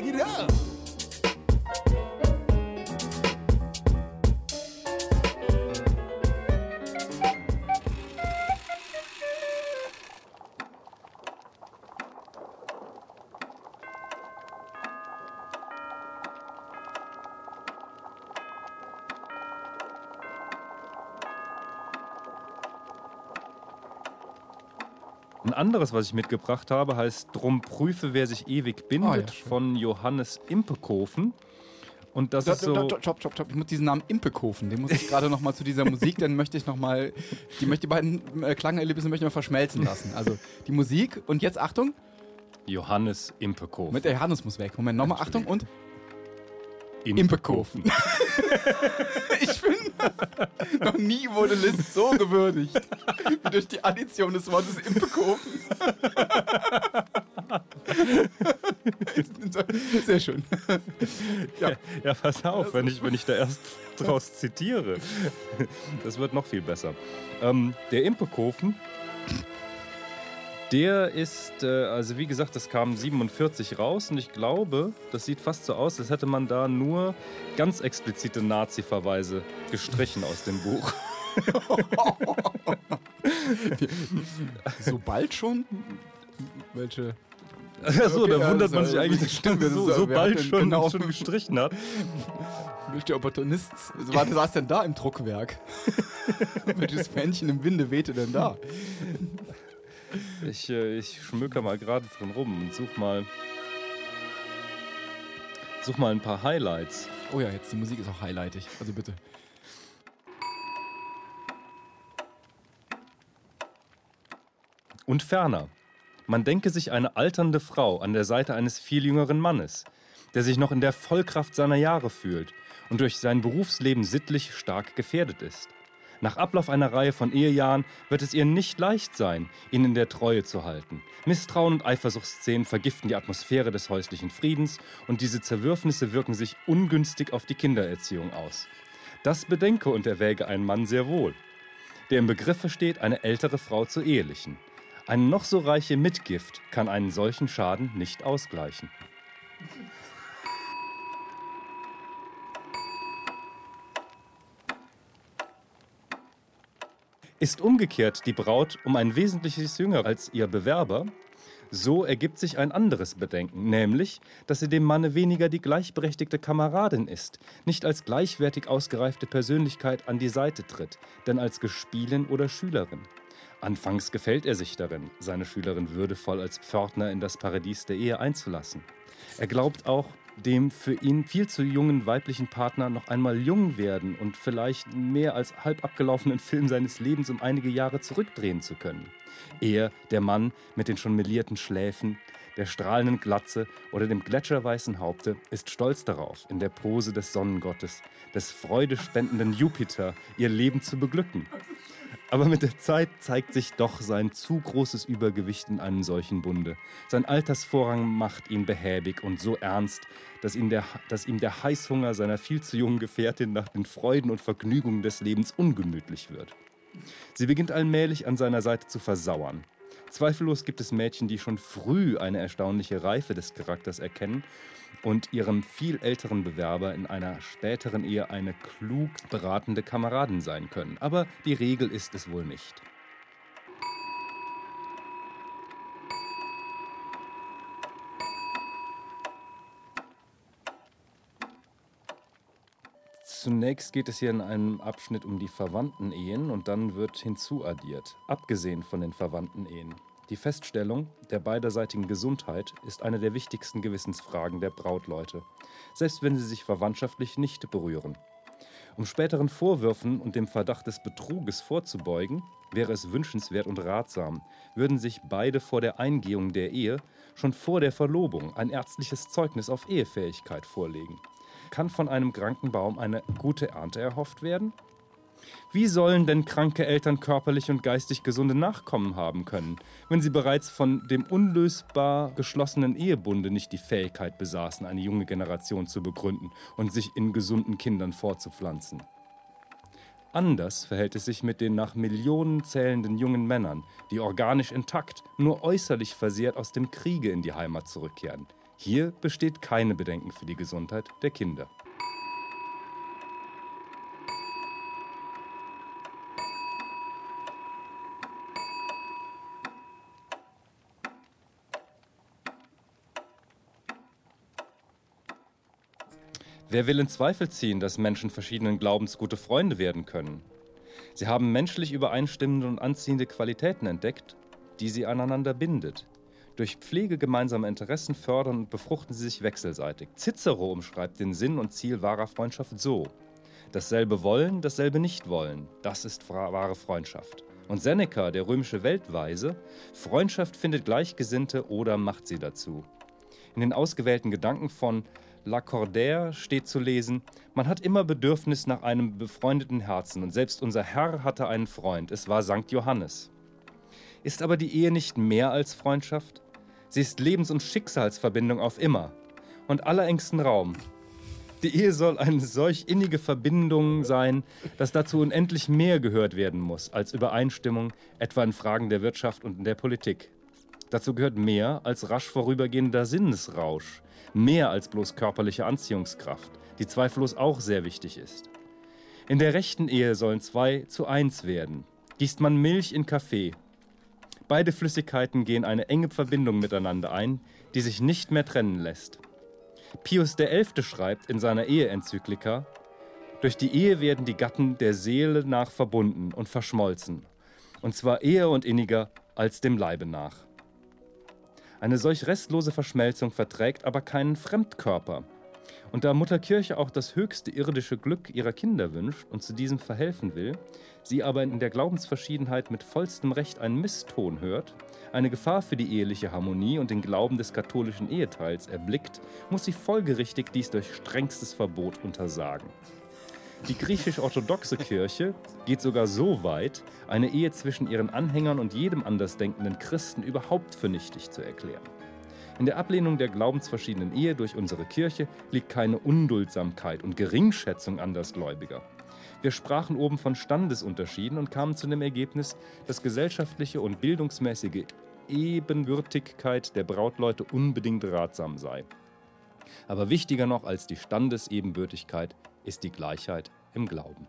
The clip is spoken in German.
Back it up. Ein anderes, was ich mitgebracht habe, heißt Drum prüfe, wer sich ewig bindet, Oh ja, von Johannes Impekofen. Und das ist so. Stopp, stopp, stopp, stopp. Ich muss diesen Namen Impekofen, den muss ich gerade noch mal zu dieser Musik, dann möchte ich noch mal, die möchte die beiden äh, Klangerlebnisse möchte ich mal verschmelzen lassen. Also die Musik und jetzt Achtung, Johannes Impekofen. mit der Johannes muss weg. Moment, nochmal Achtung und Impekofen. ich finde, noch nie wurde List so gewürdigt wie durch die Addition des Wortes Impekofen. Sehr schön. Ja. Ja, pass auf, wenn ich, wenn ich da erst draus zitiere. Das wird noch viel besser. Ähm, der Impekofen, der ist, äh, also wie gesagt, das kam 47 raus und ich glaube, das sieht fast so aus, als hätte man da nur ganz explizite Nazi-Verweise gestrichen aus dem Buch. So bald schon? Welche? Achso, Okay, da ja, wundert man sich eigentlich, dass stimmt, das so, so bald schon, genau- schon gestrichen hat. Welcher Opportunist? Also, warte, saß denn da im Druckwerk? Welches Fähnchen im Winde wehte denn da? Ich, äh, ich schmöker mal gerade drin rum und such mal, such mal ein paar Highlights. Oh ja, jetzt die Musik ist auch highlightig. Also bitte. Und ferner, man denke sich eine alternde Frau an der Seite eines viel jüngeren Mannes, der sich noch in der Vollkraft seiner Jahre fühlt und durch sein Berufsleben sittlich stark gefährdet ist. Nach Ablauf einer Reihe von Ehejahren wird es ihr nicht leicht sein, ihn in der Treue zu halten. Misstrauen und Eifersuchtsszenen vergiften die Atmosphäre des häuslichen Friedens und diese Zerwürfnisse wirken sich ungünstig auf die Kindererziehung aus. Das bedenke und erwäge ein Mann sehr wohl, der im Begriffe steht, eine ältere Frau zu ehelichen. Eine noch so reiche Mitgift kann einen solchen Schaden nicht ausgleichen. Ist umgekehrt die Braut um ein wesentliches jünger als ihr Bewerber, so ergibt sich ein anderes Bedenken, nämlich, dass sie dem Manne weniger die gleichberechtigte Kameradin ist, nicht als gleichwertig ausgereifte Persönlichkeit an die Seite tritt, denn als Gespielin oder Schülerin. Anfangs gefällt er sich darin, seine Schülerin würdevoll als Pförtner in das Paradies der Ehe einzulassen. Er glaubt auch, dem für ihn viel zu jungen weiblichen Partner noch einmal jung werden und vielleicht mehr als halb abgelaufenen Film seines Lebens um einige Jahre zurückdrehen zu können. Er, der Mann mit den schon melierten Schläfen, der strahlenden Glatze oder dem gletscherweißen Haupte, ist stolz darauf, in der Pose des Sonnengottes, des freudespendenden Jupiter, ihr Leben zu beglücken. Aber mit der Zeit zeigt sich doch sein zu großes Übergewicht in einem solchen Bunde. Sein Altersvorrang macht ihn behäbig und so ernst, dass, ihn der, dass ihm der Heißhunger seiner viel zu jungen Gefährtin nach den Freuden und Vergnügungen des Lebens ungemütlich wird. Sie beginnt allmählich an seiner Seite zu versauern. Zweifellos gibt es Mädchen, die schon früh eine erstaunliche Reife des Charakters erkennen und ihrem viel älteren Bewerber in einer späteren Ehe eine klug beratende Kameradin sein können. Aber die Regel ist es wohl nicht. Zunächst geht es hier in einem Abschnitt um die verwandten Ehen und dann wird hinzuaddiert, abgesehen von den verwandten Ehen. Die Feststellung der beiderseitigen Gesundheit ist eine der wichtigsten Gewissensfragen der Brautleute, selbst wenn sie sich verwandtschaftlich nicht berühren. Um späteren Vorwürfen und dem Verdacht des Betruges vorzubeugen, wäre es wünschenswert und ratsam, würden sich beide vor der Eingehung der Ehe schon vor der Verlobung ein ärztliches Zeugnis auf Ehefähigkeit vorlegen. Kann von einem kranken Baum eine gute Ernte erhofft werden? Wie sollen denn kranke Eltern körperlich und geistig gesunde Nachkommen haben können, wenn sie bereits von dem unlösbar geschlossenen Ehebunde nicht die Fähigkeit besaßen, eine junge Generation zu begründen und sich in gesunden Kindern fortzupflanzen? Anders verhält es sich mit den nach Millionen zählenden jungen Männern, die organisch intakt, nur äußerlich versehrt aus dem Kriege in die Heimat zurückkehren. Hier besteht keine Bedenken für die Gesundheit der Kinder. Wer will in Zweifel ziehen, dass Menschen verschiedenen Glaubens gute Freunde werden können? Sie haben menschlich übereinstimmende und anziehende Qualitäten entdeckt, die sie aneinander bindet. Durch Pflege gemeinsamer Interessen fördern und befruchten sie sich wechselseitig. Cicero umschreibt den Sinn und Ziel wahrer Freundschaft so: Dasselbe wollen, dasselbe nicht wollen, das ist wahre Freundschaft. Und Seneca, der römische Weltweise, Freundschaft findet Gleichgesinnte oder macht sie dazu. In den ausgewählten Gedanken von Lacordaire steht zu lesen, man hat immer Bedürfnis nach einem befreundeten Herzen und selbst unser Herr hatte einen Freund, es war Sankt Johannes. Ist aber die Ehe nicht mehr als Freundschaft? Sie ist Lebens- und Schicksalsverbindung auf immer und allerengsten Raum. Die Ehe soll eine solch innige Verbindung sein, dass dazu unendlich mehr gehört werden muss als Übereinstimmung, etwa in Fragen der Wirtschaft und der Politik. Dazu gehört mehr als rasch vorübergehender Sinnesrausch, mehr als bloß körperliche Anziehungskraft, die zweifellos auch sehr wichtig ist. In der rechten Ehe sollen zwei zu eins werden. Gießt man Milch in Kaffee. Beide Flüssigkeiten gehen eine enge Verbindung miteinander ein, die sich nicht mehr trennen lässt. Pius XI. schreibt in seiner Eheenzyklika, durch die Ehe werden die Gatten der Seele nach verbunden und verschmolzen, und zwar eher und inniger als dem Leibe nach. Eine solch restlose Verschmelzung verträgt aber keinen Fremdkörper. Und da Mutter Kirche auch das höchste irdische Glück ihrer Kinder wünscht und zu diesem verhelfen will, sie aber in der Glaubensverschiedenheit mit vollstem Recht einen Misston hört, eine Gefahr für die eheliche Harmonie und den Glauben des katholischen Eheteils erblickt, muss sie folgerichtig dies durch strengstes Verbot untersagen. Die griechisch-orthodoxe Kirche geht sogar so weit, eine Ehe zwischen ihren Anhängern und jedem andersdenkenden Christen überhaupt für nichtig zu erklären. In der Ablehnung der glaubensverschiedenen Ehe durch unsere Kirche liegt keine Unduldsamkeit und Geringschätzung Andersgläubiger. Wir sprachen oben von Standesunterschieden und kamen zu dem Ergebnis, dass gesellschaftliche und bildungsmäßige Ebenbürtigkeit der Brautleute unbedingt ratsam sei. Aber wichtiger noch als die Standesebenbürtigkeit ist die Gleichheit im Glauben.